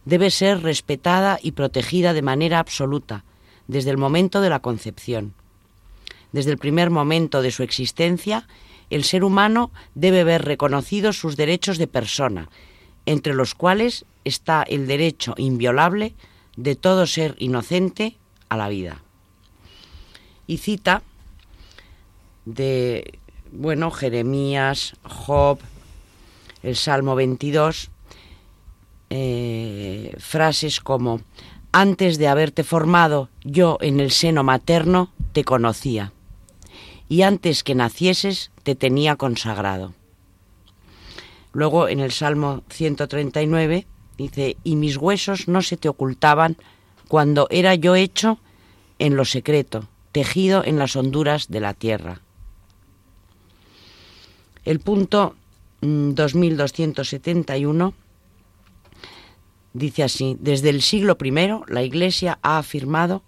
debe ser respetada y protegida de manera absoluta, desde el momento de la concepción. Desde el primer momento de su existencia, el ser humano debe ver reconocidos sus derechos de persona, entre los cuales está el derecho inviolable de todo ser inocente a la vida. Y cita de, bueno, Jeremías, Job, el Salmo 22, eh, frases como, antes de haberte formado, yo en el seno materno te conocía, y antes que nacieses te tenía consagrado. Luego en el Salmo 139 dice, y mis huesos no se te ocultaban cuando era yo hecho en lo secreto, tejido en las honduras de la tierra. El punto 2271 mm, dice así, desde el siglo I la Iglesia ha afirmado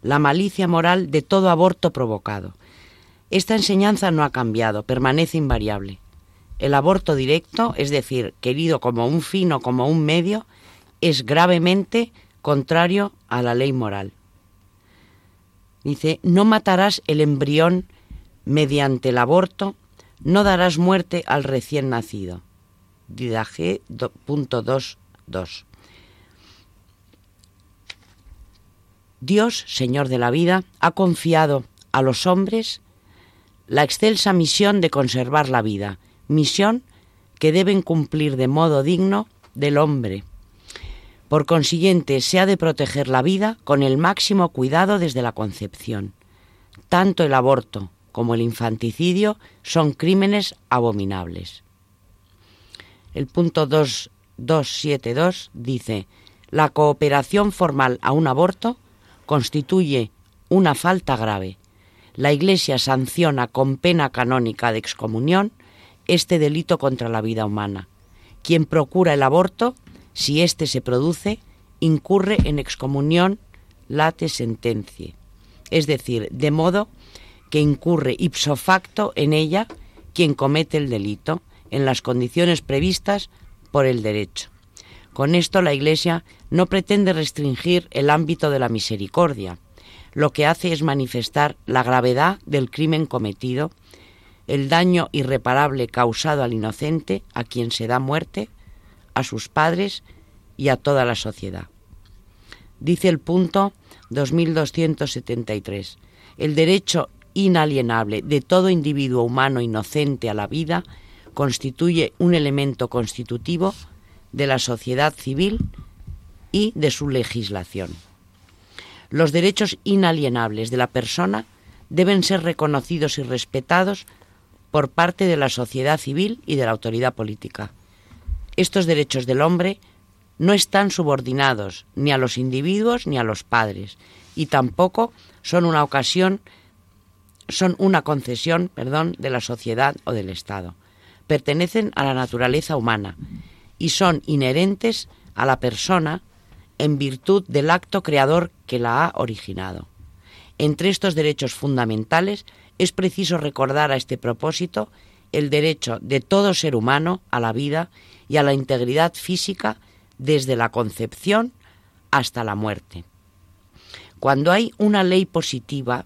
la malicia moral de todo aborto provocado. Esta enseñanza no ha cambiado, permanece invariable. El aborto directo, es decir, querido como un fin o como un medio, es gravemente contrario a la ley moral. Dice, no matarás el embrión mediante el aborto, no darás muerte al recién nacido. Didaje Dios, Señor de la vida, ha confiado a los hombres la excelsa misión de conservar la vida, misión que deben cumplir de modo digno del hombre. Por consiguiente, se ha de proteger la vida con el máximo cuidado desde la concepción. Tanto el aborto como el infanticidio son crímenes abominables. El punto 272 dice, la cooperación formal a un aborto constituye una falta grave. La Iglesia sanciona con pena canónica de excomunión este delito contra la vida humana. Quien procura el aborto, si éste se produce, incurre en excomunión late sentencie, es decir, de modo que incurre ipso facto en ella quien comete el delito, en las condiciones previstas por el derecho. Con esto la Iglesia no pretende restringir el ámbito de la misericordia, lo que hace es manifestar la gravedad del crimen cometido el daño irreparable causado al inocente, a quien se da muerte, a sus padres y a toda la sociedad. Dice el punto 2273. El derecho inalienable de todo individuo humano inocente a la vida constituye un elemento constitutivo de la sociedad civil y de su legislación. Los derechos inalienables de la persona deben ser reconocidos y respetados por parte de la sociedad civil y de la autoridad política. Estos derechos del hombre no están subordinados ni a los individuos ni a los padres y tampoco son una ocasión son una concesión, perdón, de la sociedad o del Estado. Pertenecen a la naturaleza humana y son inherentes a la persona en virtud del acto creador que la ha originado. Entre estos derechos fundamentales es preciso recordar a este propósito el derecho de todo ser humano a la vida y a la integridad física desde la concepción hasta la muerte. Cuando hay una ley positiva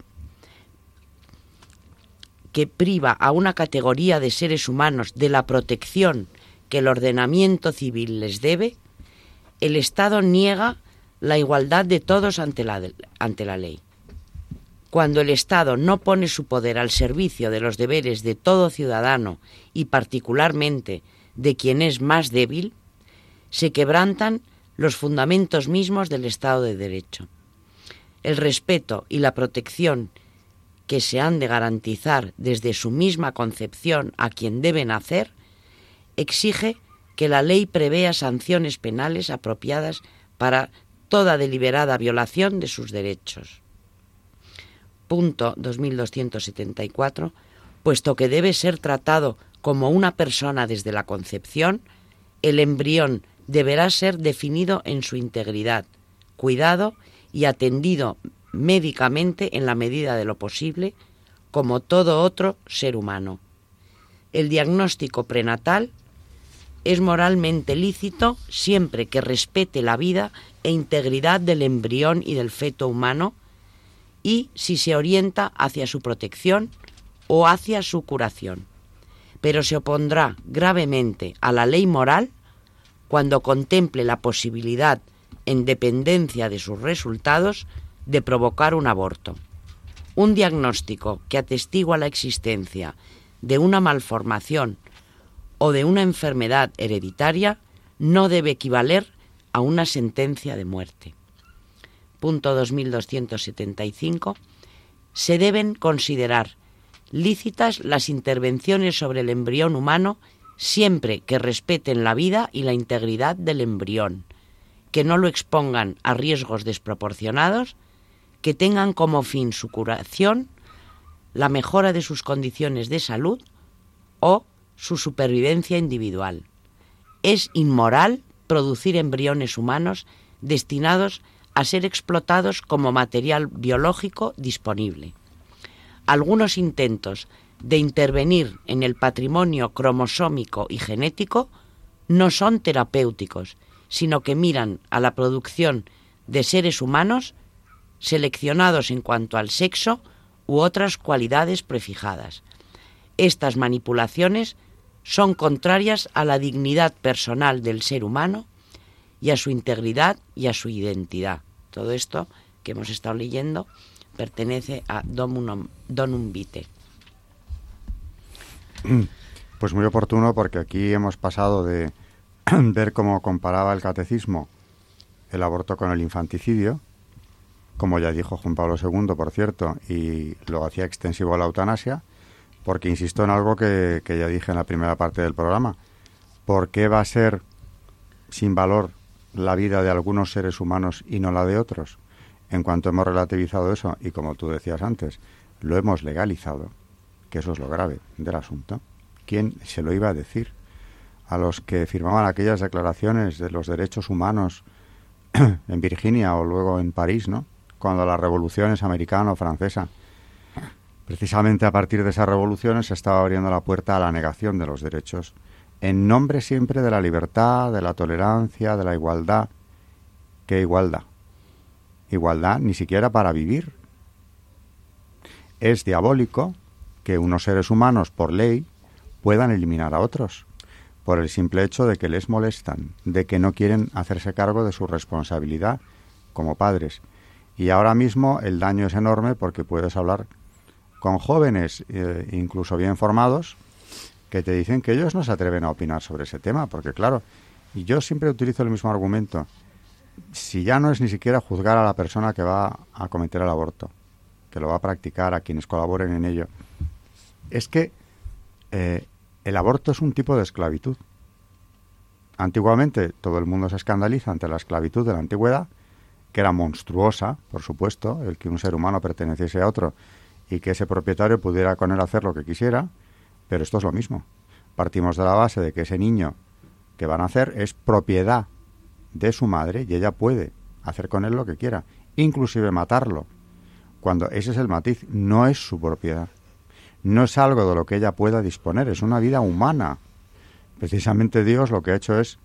que priva a una categoría de seres humanos de la protección que el ordenamiento civil les debe, el Estado niega la igualdad de todos ante la, ante la ley. Cuando el Estado no pone su poder al servicio de los deberes de todo ciudadano y particularmente de quien es más débil, se quebrantan los fundamentos mismos del Estado de Derecho. El respeto y la protección que se han de garantizar desde su misma concepción a quien deben hacer, exige que la ley prevea sanciones penales apropiadas para toda deliberada violación de sus derechos. Punto 2274, puesto que debe ser tratado como una persona desde la concepción, el embrión deberá ser definido en su integridad, cuidado y atendido médicamente en la medida de lo posible, como todo otro ser humano. El diagnóstico prenatal es moralmente lícito siempre que respete la vida e integridad del embrión y del feto humano, y si se orienta hacia su protección o hacia su curación. Pero se opondrá gravemente a la ley moral cuando contemple la posibilidad, en dependencia de sus resultados, de provocar un aborto. Un diagnóstico que atestigua la existencia de una malformación o de una enfermedad hereditaria no debe equivaler a una sentencia de muerte punto 2275, se deben considerar lícitas las intervenciones sobre el embrión humano siempre que respeten la vida y la integridad del embrión, que no lo expongan a riesgos desproporcionados, que tengan como fin su curación, la mejora de sus condiciones de salud o su supervivencia individual. Es inmoral producir embriones humanos destinados a ser explotados como material biológico disponible. Algunos intentos de intervenir en el patrimonio cromosómico y genético no son terapéuticos, sino que miran a la producción de seres humanos seleccionados en cuanto al sexo u otras cualidades prefijadas. Estas manipulaciones son contrarias a la dignidad personal del ser humano y a su integridad y a su identidad. Todo esto que hemos estado leyendo pertenece a Donum, Donum Vitae. Pues muy oportuno porque aquí hemos pasado de ver cómo comparaba el catecismo el aborto con el infanticidio, como ya dijo Juan Pablo II, por cierto, y lo hacía extensivo a la eutanasia, porque insisto en algo que, que ya dije en la primera parte del programa. ¿Por qué va a ser sin valor la vida de algunos seres humanos y no la de otros? En cuanto hemos relativizado eso, y como tú decías antes, lo hemos legalizado, que eso es lo grave del asunto, ¿quién se lo iba a decir? A los que firmaban aquellas declaraciones de los derechos humanos en Virginia o luego en París, ¿no? Cuando la revolución es americana o francesa. Precisamente a partir de esas revoluciones se estaba abriendo la puerta a la negación de los derechos, en nombre siempre de la libertad, de la tolerancia, de la igualdad. ¿Qué igualdad? Igualdad ni siquiera para vivir. Es diabólico que unos seres humanos, por ley, puedan eliminar a otros, por el simple hecho de que les molestan, de que no quieren hacerse cargo de su responsabilidad como padres. Y ahora mismo el daño es enorme porque puedes hablar con jóvenes, eh, incluso bien formados, que te dicen que ellos no se atreven a opinar sobre ese tema, porque claro, y yo siempre utilizo el mismo argumento, si ya no es ni siquiera juzgar a la persona que va a cometer el aborto, que lo va a practicar, a quienes colaboren en ello, es que eh, el aborto es un tipo de esclavitud. Antiguamente todo el mundo se escandaliza ante la esclavitud de la antigüedad, que era monstruosa, por supuesto, el que un ser humano perteneciese a otro y que ese propietario pudiera con él hacer lo que quisiera, pero esto es lo mismo. Partimos de la base de que ese niño que van a hacer es propiedad de su madre y ella puede hacer con él lo que quiera, inclusive matarlo, cuando ese es el matiz, no es su propiedad no es algo de lo que ella pueda disponer, es una vida humana. Precisamente Dios lo que ha hecho es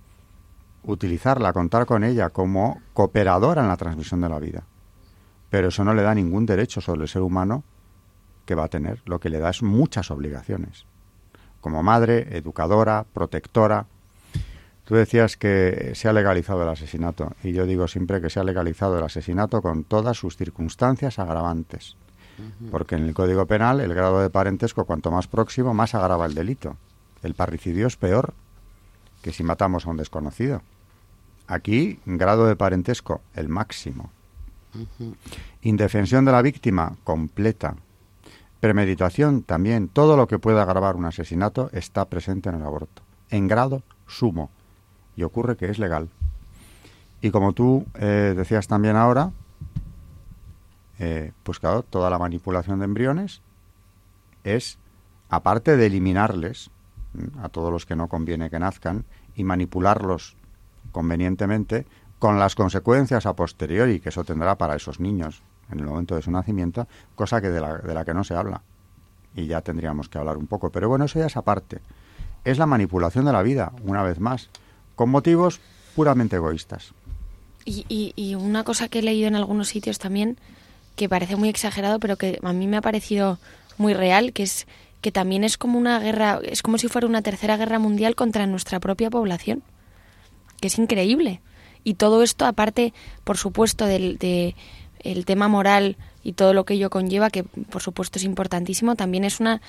utilizarla, contar con ella como cooperadora en la transmisión de la vida. Pero eso no le da ningún derecho sobre el ser humano que va a tener. Lo que le da es muchas obligaciones. Como madre, educadora, protectora. Tú decías que se ha legalizado el asesinato y yo digo siempre que se ha legalizado el asesinato con todas sus circunstancias agravantes porque en el Código Penal el grado de parentesco cuanto más próximo más agrava el delito. El parricidio es peor que si matamos a un desconocido. Aquí, grado de parentesco, el máximo. Indefensión de la víctima, completa. Premeditación, también. Todo lo que pueda agravar un asesinato está presente en el aborto. En grado sumo. Y ocurre que es legal. Y como tú eh, decías también ahora, eh, pues claro, toda la manipulación de embriones es, aparte de eliminarles a todos los que no conviene que nazcan y manipularlos convenientemente, con las consecuencias a posteriori que eso tendrá para esos niños en el momento de su nacimiento, cosa que de la, de la que no se habla. Y ya tendríamos que hablar un poco. Pero bueno, eso ya es aparte. Es la manipulación de la vida, una vez más, con motivos puramente egoístas. Y, y, y una cosa que he leído en algunos sitios también que parece muy exagerado, pero que a mí me ha parecido muy real, que es que también es como una guerra, es como si fuera una tercera guerra mundial contra nuestra propia población, que es increíble. Y todo esto, aparte, por supuesto, del de el tema moral y todo lo que ello conlleva, que por supuesto es importantísimo, también es una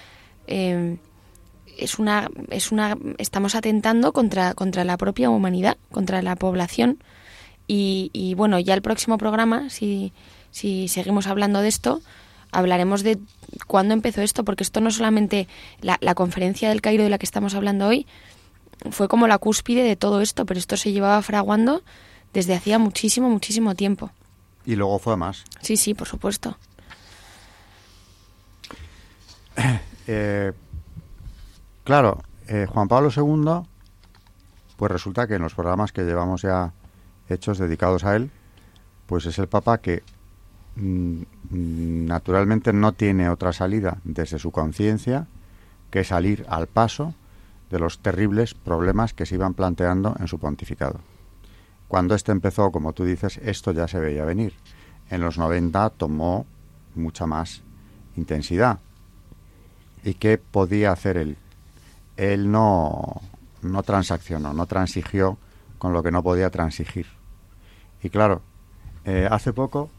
eh, es una es una estamos atentando contra contra la propia humanidad, contra la población. Y, y bueno, ya el próximo programa, si si seguimos hablando de esto, hablaremos de cuándo empezó esto, porque esto no solamente la, la conferencia del Cairo de la que estamos hablando hoy, fue como la cúspide de todo esto, pero esto se llevaba fraguando desde hacía muchísimo, muchísimo tiempo. Y luego fue más. Sí, sí, por supuesto. Eh, claro, eh, Juan Pablo II, pues resulta que en los programas que llevamos ya hechos dedicados a él, pues es el Papa que naturalmente no tiene otra salida desde su conciencia que salir al paso de los terribles problemas que se iban planteando en su pontificado. Cuando este empezó, como tú dices, esto ya se veía venir. En los 90 tomó mucha más intensidad. ¿Y qué podía hacer él? Él no, no transaccionó, no transigió con lo que no podía transigir. Y claro, eh, hace poco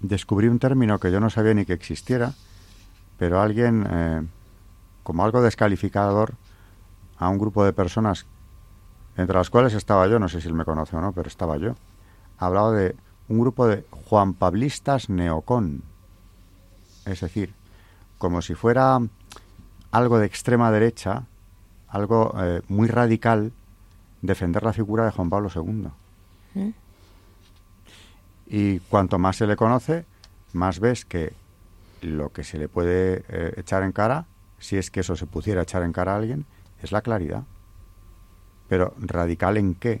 descubrí un término que yo no sabía ni que existiera, pero alguien, eh, como algo descalificador, a un grupo de personas, entre las cuales estaba yo, no sé si él me conoce o no, pero estaba yo, hablaba de un grupo de Juan Pablistas neocon, es decir, como si fuera algo de extrema derecha, algo eh, muy radical, defender la figura de Juan Pablo II. Y cuanto más se le conoce, más ves que lo que se le puede eh, echar en cara, si es que eso se pudiera echar en cara a alguien, es la claridad. Pero radical en qué?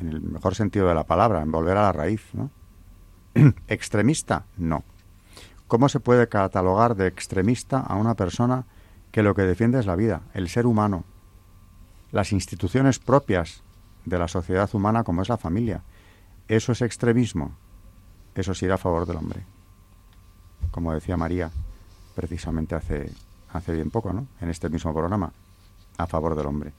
En el mejor sentido de la palabra, en volver a la raíz, ¿no? ¿Extremista? No. ¿Cómo se puede catalogar de extremista a una persona que lo que defiende es la vida, el ser humano, las instituciones propias de la sociedad humana como es la familia? ¿Eso es extremismo? Eso sí a favor del hombre. Como decía María precisamente hace, hace bien poco, ¿no? En este mismo programa a favor del hombre.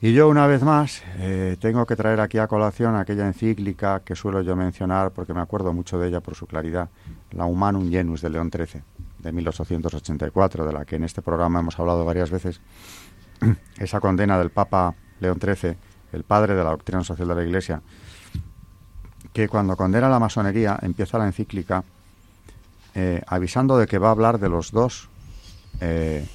Y yo una vez más eh, tengo que traer aquí a colación aquella encíclica que suelo yo mencionar porque me acuerdo mucho de ella por su claridad, la Humanum Genus de León XIII, de 1884, de la que en este programa hemos hablado varias veces. Esa condena del Papa León XIII, el padre de la doctrina social de la Iglesia, que cuando condena la masonería empieza la encíclica eh, avisando de que va a hablar de los dos eh,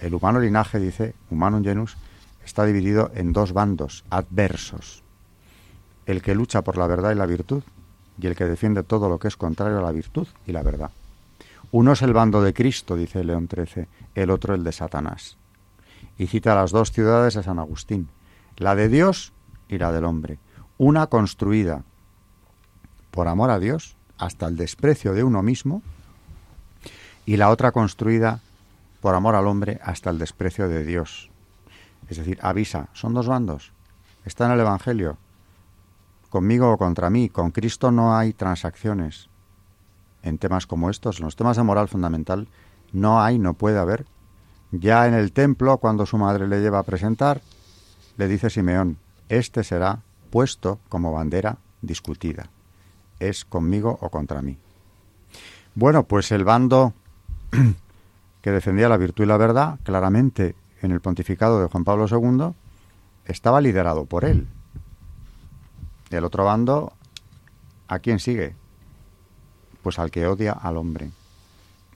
el humano linaje, dice, humanum genus, está dividido en dos bandos adversos. El que lucha por la verdad y la virtud y el que defiende todo lo que es contrario a la virtud y la verdad. Uno es el bando de Cristo, dice León XIII, el otro el de Satanás. Y cita las dos ciudades de San Agustín, la de Dios y la del hombre. Una construida por amor a Dios hasta el desprecio de uno mismo y la otra construida por amor al hombre hasta el desprecio de Dios. Es decir, avisa, son dos bandos. Está en el Evangelio. Conmigo o contra mí. Con Cristo no hay transacciones. En temas como estos, en los temas de moral fundamental, no hay, no puede haber. Ya en el templo, cuando su madre le lleva a presentar, le dice Simeón, este será puesto como bandera discutida. Es conmigo o contra mí. Bueno, pues el bando que defendía la virtud y la verdad, claramente en el pontificado de Juan Pablo II, estaba liderado por él. El otro bando, ¿a quién sigue? Pues al que odia al hombre,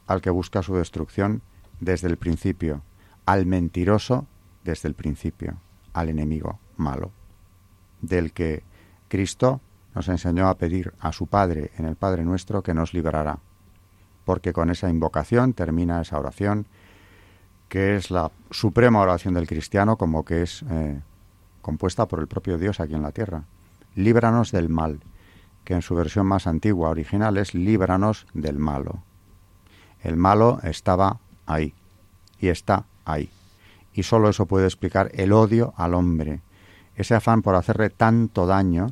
al que busca su destrucción desde el principio, al mentiroso desde el principio, al enemigo malo, del que Cristo nos enseñó a pedir a su Padre en el Padre nuestro que nos librará porque con esa invocación termina esa oración, que es la suprema oración del cristiano, como que es eh, compuesta por el propio Dios aquí en la tierra. Líbranos del mal, que en su versión más antigua, original, es líbranos del malo. El malo estaba ahí y está ahí. Y solo eso puede explicar el odio al hombre, ese afán por hacerle tanto daño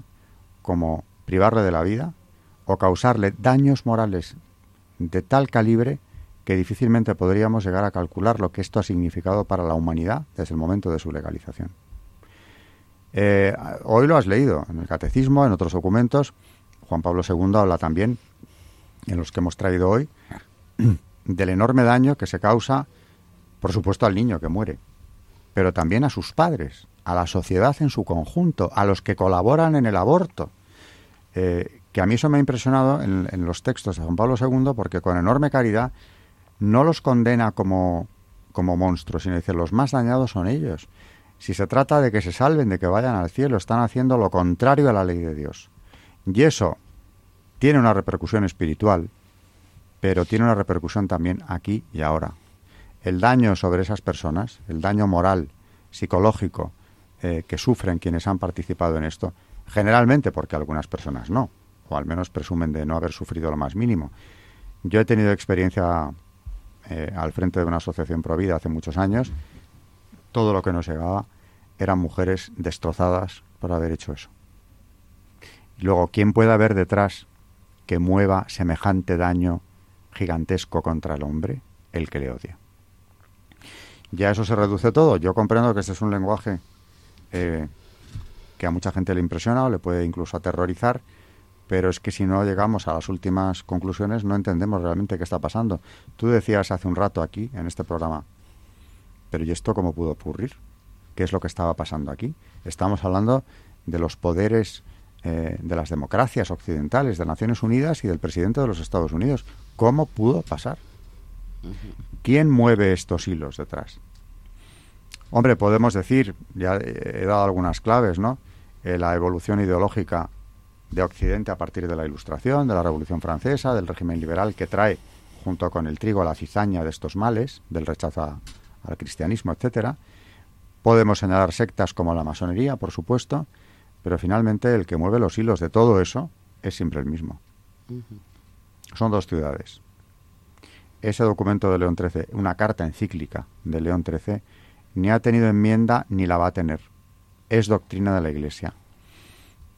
como privarle de la vida o causarle daños morales de tal calibre que difícilmente podríamos llegar a calcular lo que esto ha significado para la humanidad desde el momento de su legalización. Eh, hoy lo has leído en el catecismo, en otros documentos. Juan Pablo II habla también, en los que hemos traído hoy, del enorme daño que se causa, por supuesto, al niño que muere, pero también a sus padres, a la sociedad en su conjunto, a los que colaboran en el aborto. Eh, que a mí eso me ha impresionado en, los textos de Juan Pablo II porque con enorme caridad no los condena como, como monstruos, sino dice los más dañados son ellos. Si se trata de que se salven, de que vayan al cielo, están haciendo lo contrario a la ley de Dios. Y eso tiene una repercusión espiritual, pero tiene una repercusión también aquí y ahora. El daño sobre esas personas, el daño moral, psicológico, eh, que sufren quienes han participado en esto, generalmente porque algunas personas no, o al menos presumen de no haber sufrido lo más mínimo. Yo he tenido experiencia eh, al frente de una asociación provida hace muchos años. Todo lo que nos llegaba eran mujeres destrozadas por haber hecho eso. Y luego, ¿quién puede haber detrás que mueva semejante daño gigantesco contra el hombre? El que le odia. Ya eso se reduce todo. Yo comprendo que este es un lenguaje eh, que a mucha gente le impresiona o le puede incluso aterrorizar, pero es que si no llegamos a las últimas conclusiones no entendemos realmente qué está pasando. Tú decías hace un rato aquí, en este programa, pero ¿y esto cómo pudo ocurrir? ¿Qué es lo que estaba pasando aquí? Estamos hablando de los poderes eh, de las democracias occidentales, de Naciones Unidas y del presidente de los Estados Unidos. ¿Cómo pudo pasar? ¿Quién mueve estos hilos detrás? Hombre, podemos decir, ya he dado algunas claves, ¿no? Eh, la evolución ideológica de Occidente a partir de la Ilustración, de la Revolución Francesa, del régimen liberal que trae junto con el trigo la cizaña de estos males, del rechazo al cristianismo, etcétera. Podemos señalar sectas como la masonería, por supuesto, pero finalmente el que mueve los hilos de todo eso es siempre el mismo. Son dos ciudades. Ese documento de León XIII, una carta encíclica de León XIII, ni ha tenido enmienda ni la va a tener. Es doctrina de la Iglesia.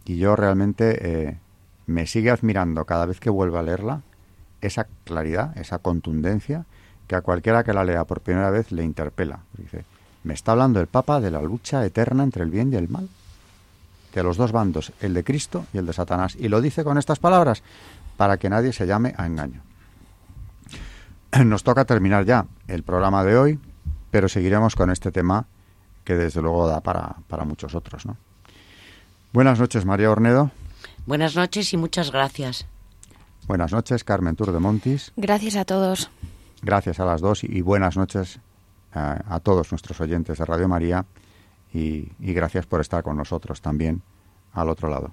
Y yo realmente eh, me sigue admirando cada vez que vuelvo a leerla esa claridad, esa contundencia, que a cualquiera que la lea por primera vez le interpela. Dice, me está hablando el Papa de la lucha eterna entre el bien y el mal, de los dos bandos, el de Cristo y el de Satanás. Y lo dice con estas palabras, para que nadie se llame a engaño. Nos toca terminar ya el programa de hoy, pero seguiremos con este tema que desde luego da para, para muchos otros, ¿no? Buenas noches, María Ornedo. Buenas noches y muchas gracias. Buenas noches, Carmen Tour de Montis. Gracias a todos. Gracias a las dos y buenas noches a, a todos nuestros oyentes de Radio María y, y gracias por estar con nosotros también al otro lado.